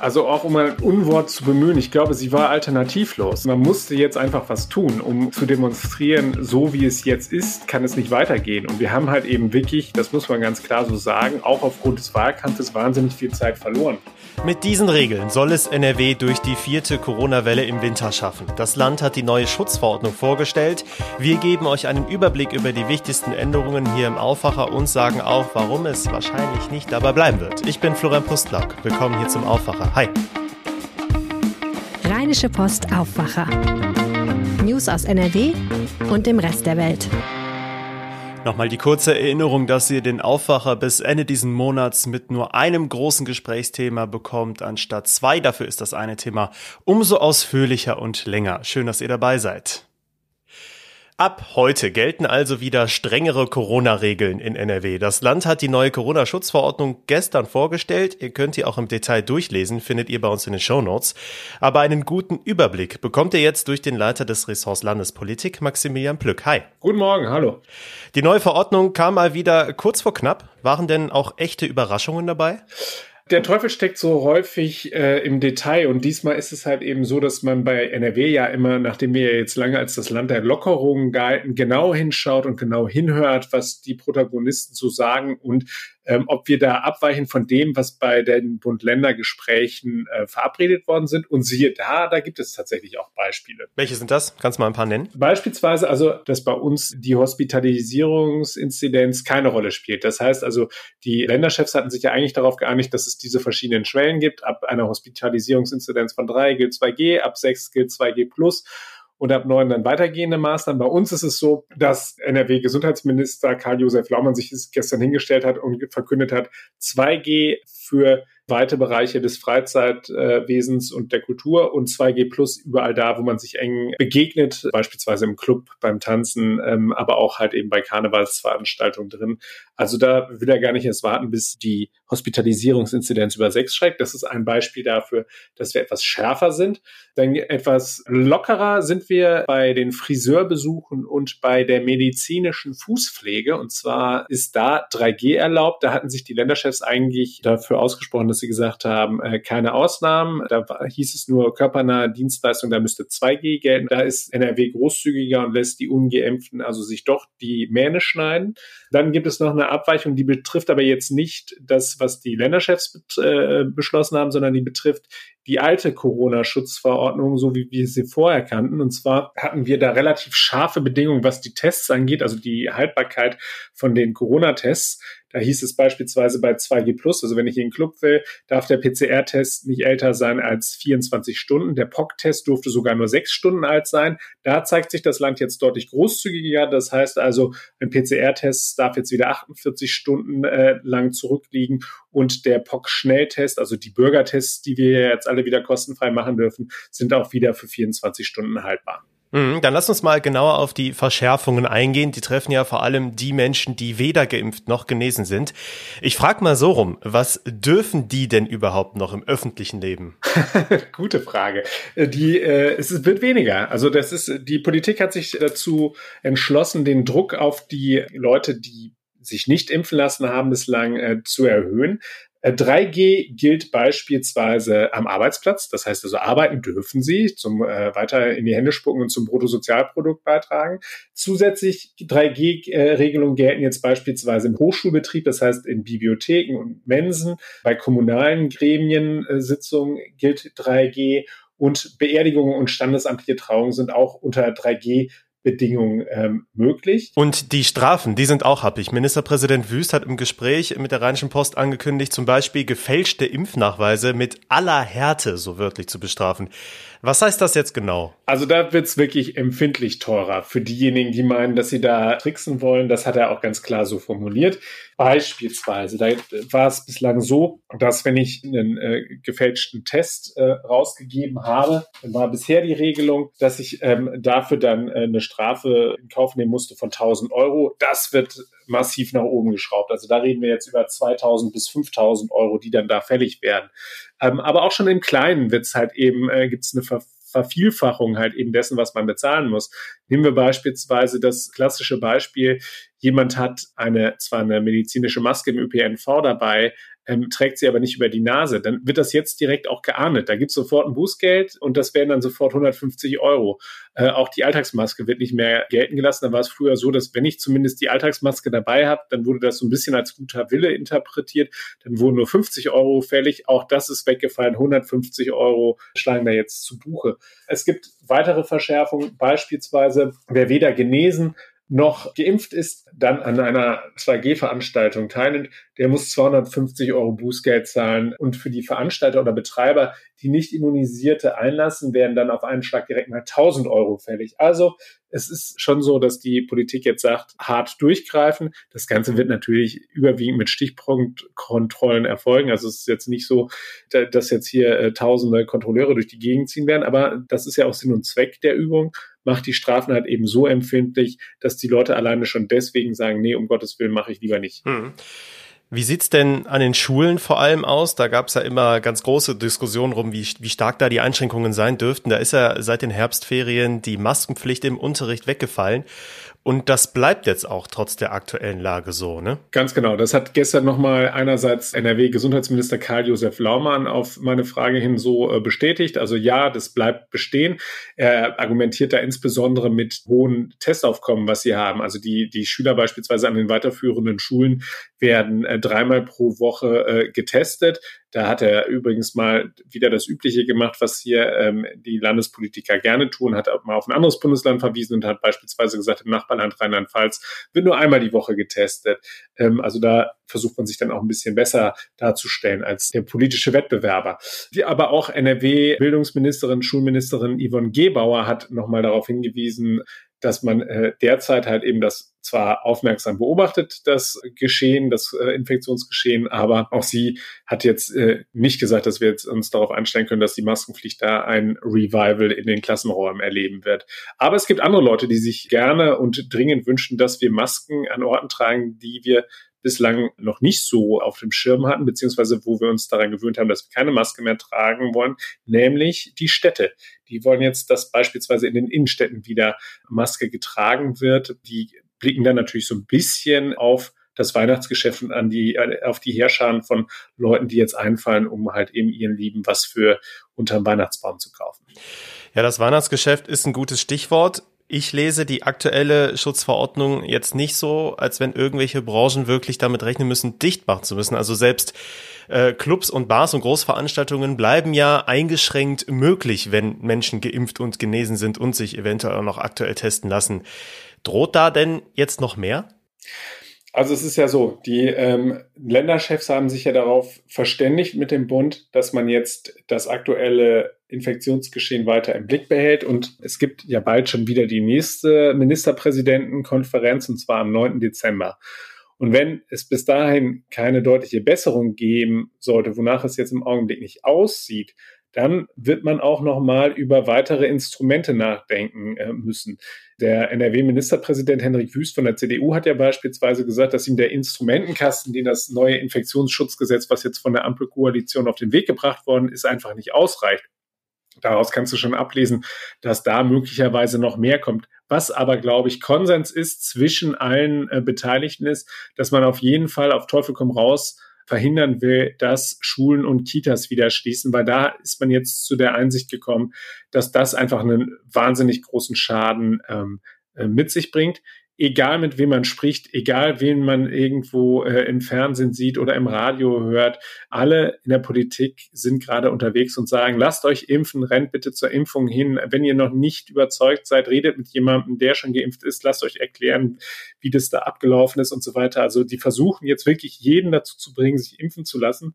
Also auch um ein Unwort zu bemühen, ich glaube, sie war alternativlos. Man musste jetzt einfach was tun, um zu demonstrieren, so wie es jetzt ist, kann es nicht weitergehen. Und wir haben halt eben wirklich, das muss man ganz klar so sagen, auch aufgrund des Wahlkampfes wahnsinnig viel Zeit verloren. Mit diesen Regeln soll es NRW durch die vierte Corona-Welle im Winter schaffen. Das Land hat die neue Schutzverordnung vorgestellt. Wir geben euch einen Überblick über die wichtigsten Änderungen hier im Aufwacher und sagen auch, warum es wahrscheinlich nicht dabei bleiben wird. Ich bin Florian Pustlack. Willkommen hier zum Aufwacher. Hi. Rheinische Post Aufwacher. News aus NRW und dem Rest der Welt. Nochmal die kurze Erinnerung, dass ihr den Aufwacher bis Ende diesen Monats mit nur einem großen Gesprächsthema bekommt, anstatt zwei. Dafür ist das eine Thema umso ausführlicher und länger. Schön, dass ihr dabei seid. Ab heute gelten also wieder strengere Corona-Regeln in NRW. Das Land hat die neue Corona-Schutzverordnung gestern vorgestellt. Ihr könnt die auch im Detail durchlesen, findet ihr bei uns in den Show Notes. Aber einen guten Überblick bekommt ihr jetzt durch den Leiter des Ressorts Landespolitik, Maximilian Plück. Hi. Guten Morgen, hallo. Die neue Verordnung kam mal wieder kurz vor knapp. Waren denn auch echte Überraschungen dabei? Der Teufel steckt so häufig äh, im Detail und diesmal ist es halt eben so, dass man bei NRW ja immer, nachdem wir ja jetzt lange als das Land der Lockerungen galten, genau hinschaut und genau hinhört, was die Protagonisten so sagen und ähm, ob wir da abweichen von dem, was bei den Bund-Länder-Gesprächen äh, verabredet worden sind. Und siehe da, da gibt es tatsächlich auch Beispiele. Welche sind das? Kannst du mal ein paar nennen? Beispielsweise also, dass bei uns die Hospitalisierungsinzidenz keine Rolle spielt. Das heißt also, die Länderchefs hatten sich ja eigentlich darauf geeinigt, dass es diese verschiedenen Schwellen gibt. Ab einer Hospitalisierungsinzidenz von drei gilt 2G, ab sechs gilt 2G plus und ab neun dann weitergehende Maßnahmen. Bei uns ist es so, dass NRW-Gesundheitsminister Karl-Josef Laumann sich gestern hingestellt hat und verkündet hat, 2G für weite Bereiche des Freizeitwesens und der Kultur und 2G Plus überall da, wo man sich eng begegnet, beispielsweise im Club, beim Tanzen, ähm, aber auch halt eben bei Karnevalsveranstaltungen drin. Also da will er gar nicht erst warten, bis die Hospitalisierungsinzidenz über sechs schreckt. Das ist ein Beispiel dafür, dass wir etwas schärfer sind. Dann etwas lockerer sind wir bei den Friseurbesuchen und bei der medizinischen Fußpflege. Und zwar ist da 3G erlaubt. Da hatten sich die Länderchefs eigentlich dafür ausgesprochen, dass sie gesagt haben, äh, keine Ausnahmen. Da hieß es nur körpernahe Dienstleistung, da müsste 2G gelten. Da ist NRW großzügiger und lässt die Ungeimpften also sich doch die Mähne schneiden. Dann gibt es noch eine Abweichung, die betrifft aber jetzt nicht das, was die Länderchefs äh, beschlossen haben, sondern die betrifft die alte Corona-Schutzverordnung, so wie wir sie vorher kannten. Und zwar hatten wir da relativ scharfe Bedingungen, was die Tests angeht, also die Haltbarkeit von den Corona-Tests. Da hieß es beispielsweise bei 2G Plus, also wenn ich in den Club will, darf der PCR-Test nicht älter sein als 24 Stunden. Der POC-Test durfte sogar nur sechs Stunden alt sein. Da zeigt sich das Land jetzt deutlich großzügiger. Das heißt also, ein PCR-Test darf jetzt wieder 48 Stunden äh, lang zurückliegen und der POC-Schnelltest, also die Bürgertests, die wir jetzt alle wieder kostenfrei machen dürfen, sind auch wieder für 24 Stunden haltbar. Mhm, dann lass uns mal genauer auf die Verschärfungen eingehen. Die treffen ja vor allem die Menschen, die weder geimpft noch genesen sind. Ich frage mal so rum, was dürfen die denn überhaupt noch im öffentlichen Leben? Gute Frage. Die, äh, es wird weniger. Also das ist, die Politik hat sich dazu entschlossen, den Druck auf die Leute, die sich nicht impfen lassen haben, bislang äh, zu erhöhen. 3G äh, gilt beispielsweise am Arbeitsplatz. Das heißt also, arbeiten dürfen Sie, zum äh, weiter in die Hände spucken und zum Bruttosozialprodukt beitragen. Zusätzlich 3G-Regelungen gelten jetzt beispielsweise im Hochschulbetrieb, das heißt in Bibliotheken und Mensen. Bei kommunalen Gremiensitzungen gilt 3G und Beerdigungen und standesamtliche Trauungen sind auch unter 3G Bedingungen ähm, möglich. Und die Strafen, die sind auch happig. Ministerpräsident Wüst hat im Gespräch mit der Rheinischen Post angekündigt, zum Beispiel gefälschte Impfnachweise mit aller Härte so wörtlich zu bestrafen. Was heißt das jetzt genau? Also da wird's wirklich empfindlich teurer für diejenigen, die meinen, dass sie da tricksen wollen. Das hat er auch ganz klar so formuliert. Beispielsweise, da war es bislang so, dass wenn ich einen äh, gefälschten Test äh, rausgegeben habe, dann war bisher die Regelung, dass ich ähm, dafür dann äh, eine Strafe in Kauf nehmen musste von 1000 Euro. Das wird massiv nach oben geschraubt. Also da reden wir jetzt über 2000 bis 5000 Euro, die dann da fällig werden. Ähm, aber auch schon im Kleinen wird es halt eben, äh, gibt es eine Ver Vervielfachung halt eben dessen, was man bezahlen muss. Nehmen wir beispielsweise das klassische Beispiel, jemand hat eine, zwar eine medizinische Maske im ÖPNV dabei, ähm, trägt sie aber nicht über die Nase, dann wird das jetzt direkt auch geahndet. Da gibt es sofort ein Bußgeld und das wären dann sofort 150 Euro. Äh, auch die Alltagsmaske wird nicht mehr gelten gelassen. Da war es früher so, dass wenn ich zumindest die Alltagsmaske dabei habe, dann wurde das so ein bisschen als guter Wille interpretiert. Dann wurden nur 50 Euro fällig. Auch das ist weggefallen. 150 Euro schlagen da jetzt zu Buche. Es gibt weitere Verschärfungen, beispielsweise wer weder genesen noch geimpft ist, dann an einer 2G-Veranstaltung teilnimmt, der muss 250 Euro Bußgeld zahlen. Und für die Veranstalter oder Betreiber, die nicht immunisierte einlassen, werden dann auf einen Schlag direkt mal 1000 Euro fällig. Also es ist schon so, dass die Politik jetzt sagt, hart durchgreifen. Das Ganze wird natürlich überwiegend mit Stichpunktkontrollen erfolgen. Also es ist jetzt nicht so, dass jetzt hier äh, tausende Kontrolleure durch die Gegend ziehen werden, aber das ist ja auch Sinn und Zweck der Übung macht die Strafen halt eben so empfindlich, dass die Leute alleine schon deswegen sagen, nee, um Gottes Willen mache ich lieber nicht. Hm. Wie sieht's denn an den Schulen vor allem aus? Da gab's ja immer ganz große Diskussionen rum, wie, wie stark da die Einschränkungen sein dürften. Da ist ja seit den Herbstferien die Maskenpflicht im Unterricht weggefallen. Und das bleibt jetzt auch trotz der aktuellen Lage so, ne? Ganz genau. Das hat gestern nochmal einerseits NRW-Gesundheitsminister Karl-Josef Laumann auf meine Frage hin so äh, bestätigt. Also ja, das bleibt bestehen. Er argumentiert da insbesondere mit hohen Testaufkommen, was sie haben. Also die, die Schüler beispielsweise an den weiterführenden Schulen werden äh, dreimal pro Woche äh, getestet. Da hat er übrigens mal wieder das Übliche gemacht, was hier ähm, die Landespolitiker gerne tun, hat mal auf ein anderes Bundesland verwiesen und hat beispielsweise gesagt, im Nachbarland Rheinland-Pfalz wird nur einmal die Woche getestet. Ähm, also da versucht man sich dann auch ein bisschen besser darzustellen als der politische Wettbewerber. Die, aber auch NRW-Bildungsministerin, Schulministerin Yvonne Gebauer hat nochmal darauf hingewiesen, dass man äh, derzeit halt eben das zwar aufmerksam beobachtet, das Geschehen, das äh, Infektionsgeschehen, aber auch sie hat jetzt äh, nicht gesagt, dass wir jetzt uns darauf einstellen können, dass die Maskenpflicht da ein Revival in den Klassenräumen erleben wird. Aber es gibt andere Leute, die sich gerne und dringend wünschen, dass wir Masken an Orten tragen, die wir bislang noch nicht so auf dem Schirm hatten, beziehungsweise wo wir uns daran gewöhnt haben, dass wir keine Maske mehr tragen wollen, nämlich die Städte. Die wollen jetzt, dass beispielsweise in den Innenstädten wieder Maske getragen wird. Die blicken dann natürlich so ein bisschen auf das Weihnachtsgeschäft und an die, auf die Herrscharen von Leuten, die jetzt einfallen, um halt eben ihren Lieben was für unterm Weihnachtsbaum zu kaufen. Ja, das Weihnachtsgeschäft ist ein gutes Stichwort ich lese die aktuelle Schutzverordnung jetzt nicht so, als wenn irgendwelche Branchen wirklich damit rechnen müssen, dicht machen zu müssen. Also selbst äh, Clubs und Bars und Großveranstaltungen bleiben ja eingeschränkt möglich, wenn Menschen geimpft und genesen sind und sich eventuell auch noch aktuell testen lassen. Droht da denn jetzt noch mehr? Also es ist ja so, die ähm, Länderchefs haben sich ja darauf verständigt mit dem Bund, dass man jetzt das aktuelle Infektionsgeschehen weiter im Blick behält. Und es gibt ja bald schon wieder die nächste Ministerpräsidentenkonferenz, und zwar am 9. Dezember. Und wenn es bis dahin keine deutliche Besserung geben sollte, wonach es jetzt im Augenblick nicht aussieht, dann wird man auch noch mal über weitere Instrumente nachdenken äh, müssen. Der NRW-Ministerpräsident Henrik Wüst von der CDU hat ja beispielsweise gesagt, dass ihm der Instrumentenkasten, den das neue Infektionsschutzgesetz, was jetzt von der Ampelkoalition auf den Weg gebracht worden ist, einfach nicht ausreicht. Daraus kannst du schon ablesen, dass da möglicherweise noch mehr kommt. Was aber, glaube ich, Konsens ist zwischen allen äh, Beteiligten ist, dass man auf jeden Fall auf Teufel komm raus verhindern will, dass Schulen und Kitas wieder schließen, weil da ist man jetzt zu der Einsicht gekommen, dass das einfach einen wahnsinnig großen Schaden ähm, äh, mit sich bringt egal mit wem man spricht, egal wen man irgendwo äh, im Fernsehen sieht oder im Radio hört, alle in der Politik sind gerade unterwegs und sagen, lasst euch impfen, rennt bitte zur Impfung hin. Wenn ihr noch nicht überzeugt seid, redet mit jemandem, der schon geimpft ist, lasst euch erklären, wie das da abgelaufen ist und so weiter. Also die versuchen jetzt wirklich jeden dazu zu bringen, sich impfen zu lassen.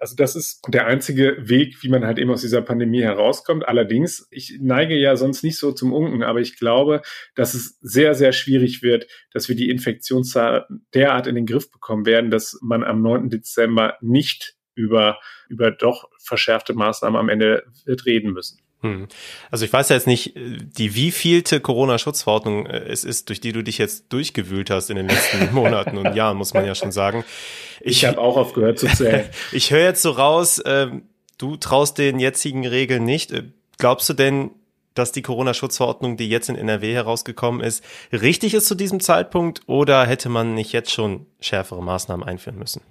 Also das ist der einzige Weg, wie man halt eben aus dieser Pandemie herauskommt. Allerdings, ich neige ja sonst nicht so zum Unken, aber ich glaube, dass es sehr, sehr schwierig wahrscheinlich wird, dass wir die Infektionszahl derart in den Griff bekommen werden, dass man am 9. Dezember nicht über, über doch verschärfte Maßnahmen am Ende wird reden müssen. Hm. Also ich weiß ja jetzt nicht, die wievielte Corona-Schutzverordnung äh, es ist, durch die du dich jetzt durchgewühlt hast in den letzten Monaten und Jahren, muss man ja schon sagen. Ich, ich habe auch aufgehört zu zählen. ich höre jetzt so raus, äh, du traust den jetzigen Regeln nicht. Äh, glaubst du denn, dass die Corona-Schutzverordnung, die jetzt in NRW herausgekommen ist, richtig ist zu diesem Zeitpunkt oder hätte man nicht jetzt schon schärfere Maßnahmen einführen müssen?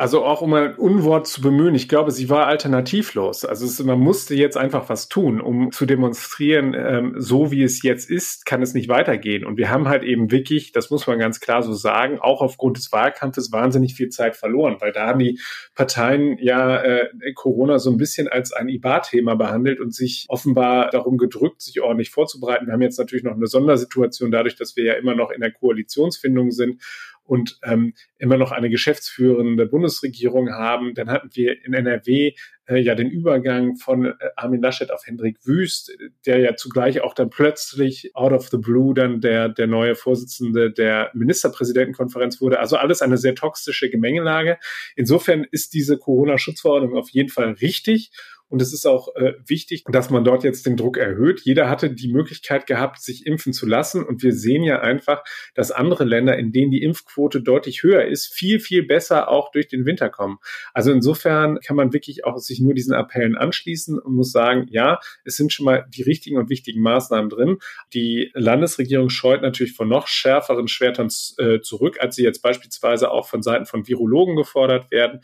Also auch um ein Unwort zu bemühen, ich glaube, sie war alternativlos. Also es, man musste jetzt einfach was tun, um zu demonstrieren, ähm, so wie es jetzt ist, kann es nicht weitergehen. Und wir haben halt eben wirklich, das muss man ganz klar so sagen, auch aufgrund des Wahlkampfes wahnsinnig viel Zeit verloren, weil da haben die Parteien ja äh, Corona so ein bisschen als ein IBA-Thema behandelt und sich offenbar darum gedrückt, sich ordentlich vorzubereiten. Wir haben jetzt natürlich noch eine Sondersituation dadurch, dass wir ja immer noch in der Koalitionsfindung sind und ähm, immer noch eine geschäftsführende Bundesregierung haben. Dann hatten wir in NRW äh, ja den Übergang von äh, Armin Laschet auf Hendrik Wüst, der ja zugleich auch dann plötzlich out of the blue dann der, der neue Vorsitzende der Ministerpräsidentenkonferenz wurde. Also alles eine sehr toxische Gemengelage. Insofern ist diese Corona-Schutzverordnung auf jeden Fall richtig. Und es ist auch äh, wichtig, dass man dort jetzt den Druck erhöht. Jeder hatte die Möglichkeit gehabt, sich impfen zu lassen. Und wir sehen ja einfach, dass andere Länder, in denen die Impfquote deutlich höher ist, viel, viel besser auch durch den Winter kommen. Also insofern kann man wirklich auch sich nur diesen Appellen anschließen und muss sagen, ja, es sind schon mal die richtigen und wichtigen Maßnahmen drin. Die Landesregierung scheut natürlich von noch schärferen Schwertern äh, zurück, als sie jetzt beispielsweise auch von Seiten von Virologen gefordert werden.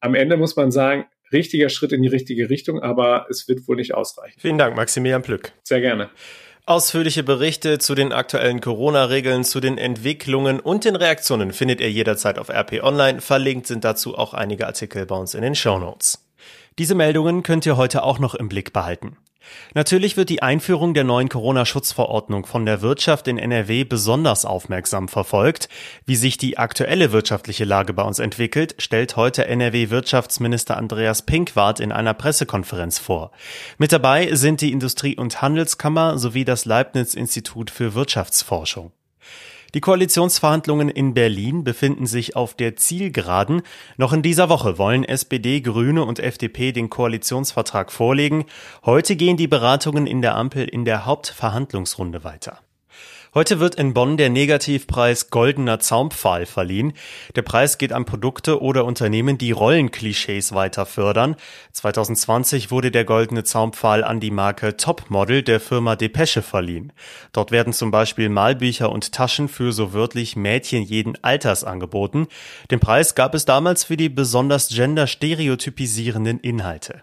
Am Ende muss man sagen, richtiger Schritt in die richtige Richtung, aber es wird wohl nicht ausreichen. Vielen Dank, Maximilian Plück. Sehr gerne. Ausführliche Berichte zu den aktuellen Corona-Regeln, zu den Entwicklungen und den Reaktionen findet ihr jederzeit auf RP Online. Verlinkt sind dazu auch einige Artikel bei uns in den Show Notes. Diese Meldungen könnt ihr heute auch noch im Blick behalten. Natürlich wird die Einführung der neuen Corona-Schutzverordnung von der Wirtschaft in NRW besonders aufmerksam verfolgt. Wie sich die aktuelle wirtschaftliche Lage bei uns entwickelt, stellt heute NRW-Wirtschaftsminister Andreas Pinkwart in einer Pressekonferenz vor. Mit dabei sind die Industrie- und Handelskammer sowie das Leibniz-Institut für Wirtschaftsforschung. Die Koalitionsverhandlungen in Berlin befinden sich auf der Zielgeraden. Noch in dieser Woche wollen SPD, Grüne und FDP den Koalitionsvertrag vorlegen. Heute gehen die Beratungen in der Ampel in der Hauptverhandlungsrunde weiter. Heute wird in Bonn der Negativpreis Goldener Zaumpfahl verliehen. Der Preis geht an Produkte oder Unternehmen, die Rollenklischees weiter fördern. 2020 wurde der Goldene Zaumpfahl an die Marke Topmodel der Firma Depesche verliehen. Dort werden zum Beispiel Malbücher und Taschen für so wörtlich Mädchen jeden Alters angeboten. Den Preis gab es damals für die besonders genderstereotypisierenden Inhalte.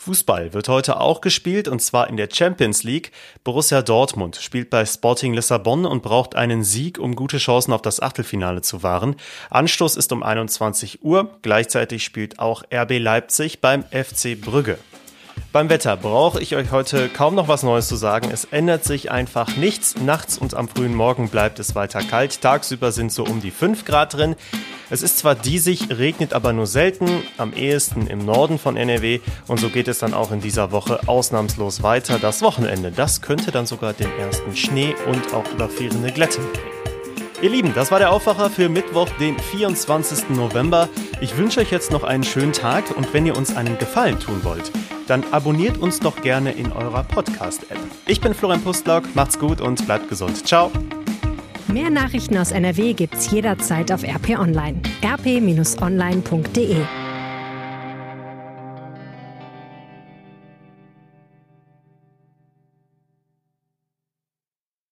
Fußball wird heute auch gespielt und zwar in der Champions League. Borussia Dortmund spielt bei Sporting Lissabon und braucht einen Sieg, um gute Chancen auf das Achtelfinale zu wahren. Anstoß ist um 21 Uhr. Gleichzeitig spielt auch RB Leipzig beim FC Brügge. Beim Wetter brauche ich euch heute kaum noch was Neues zu sagen. Es ändert sich einfach nichts. Nachts und am frühen Morgen bleibt es weiter kalt. Tagsüber sind so um die 5 Grad drin. Es ist zwar diesig, regnet aber nur selten, am ehesten im Norden von NRW und so geht es dann auch in dieser Woche ausnahmslos weiter. Das Wochenende, das könnte dann sogar den ersten Schnee und auch überfrierende Glätte mitbringen. Ihr Lieben, das war der Aufwacher für Mittwoch, den 24. November. Ich wünsche euch jetzt noch einen schönen Tag und wenn ihr uns einen Gefallen tun wollt, dann abonniert uns doch gerne in eurer Podcast-App. Ich bin Florian Pustlock, macht's gut und bleibt gesund. Ciao. Mehr Nachrichten aus NRW gibt's jederzeit auf RP Online. rp-online.de